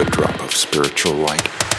a drop of spiritual light.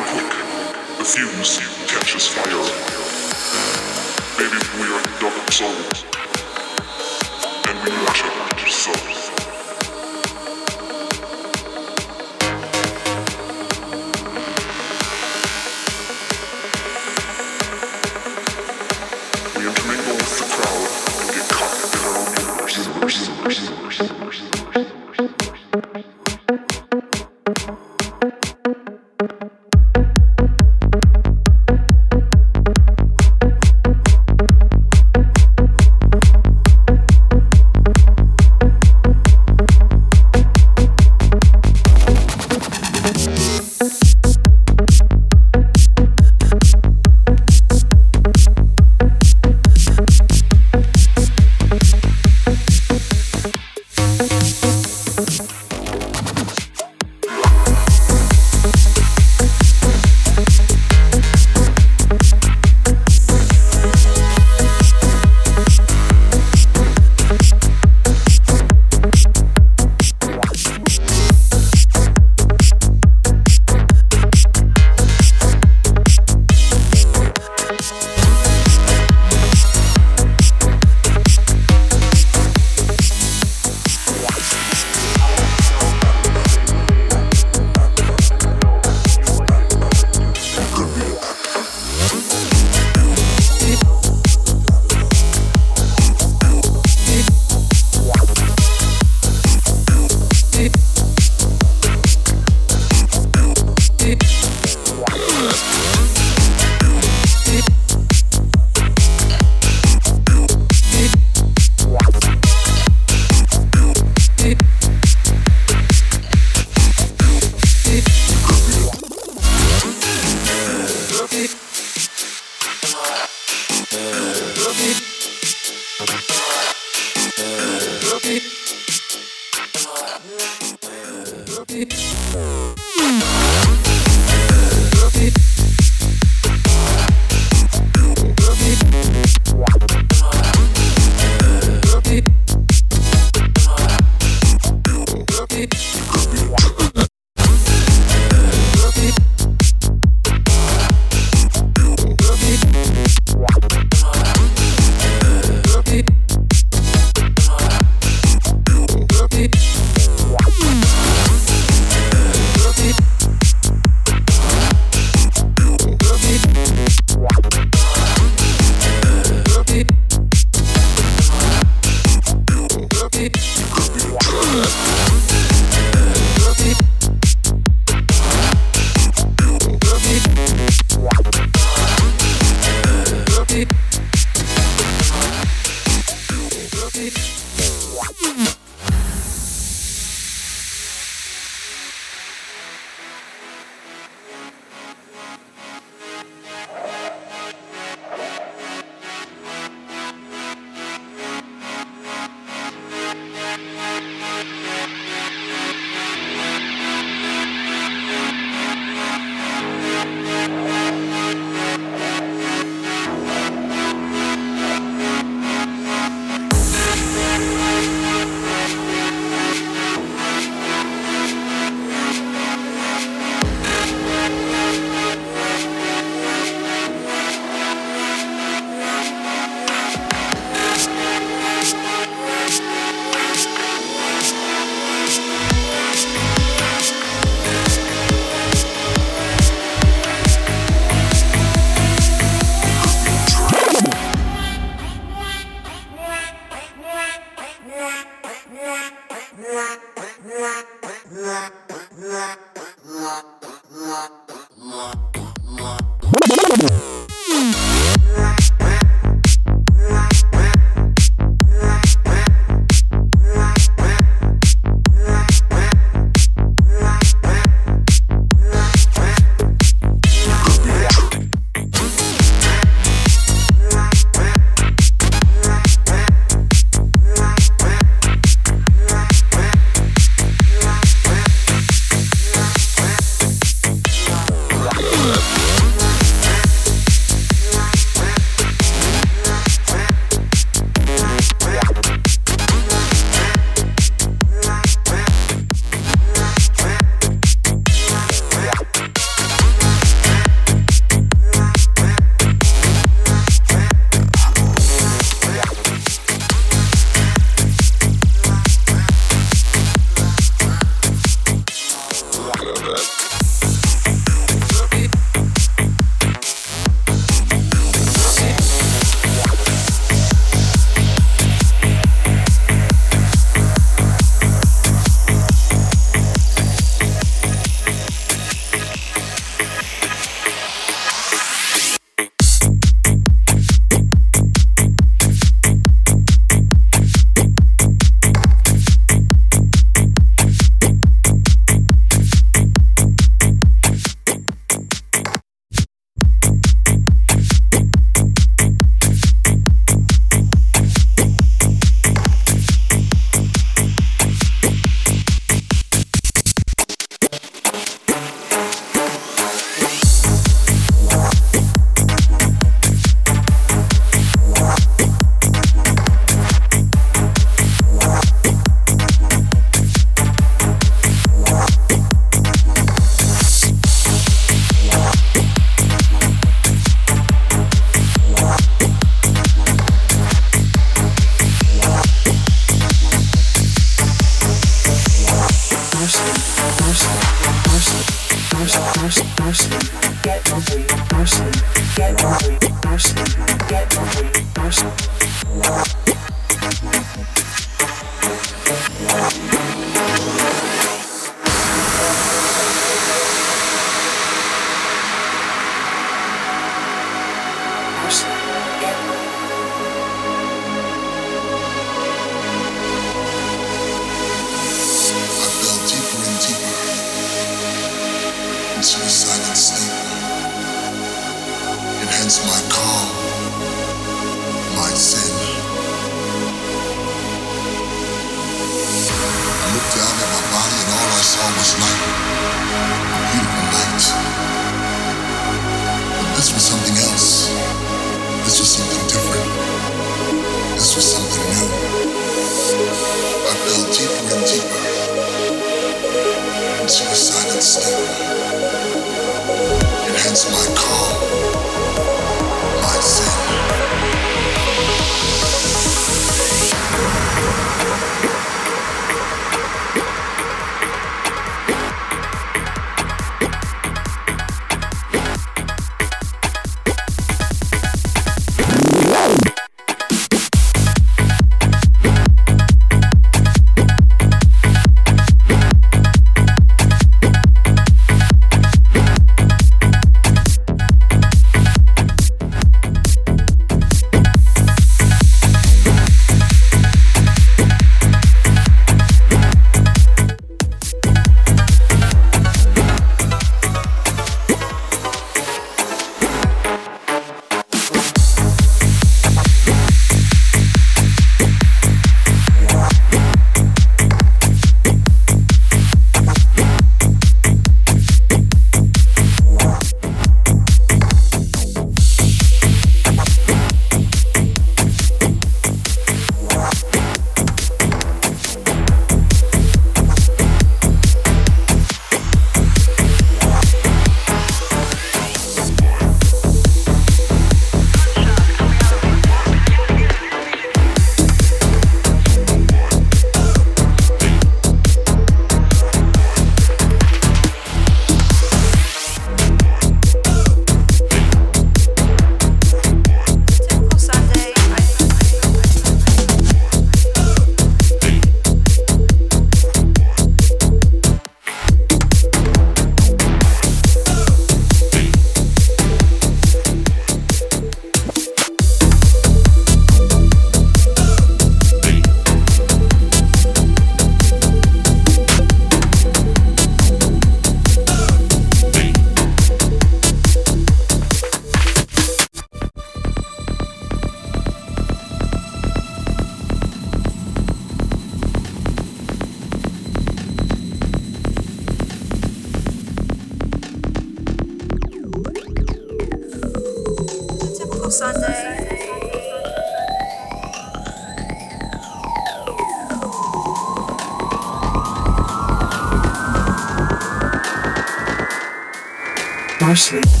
our sleep.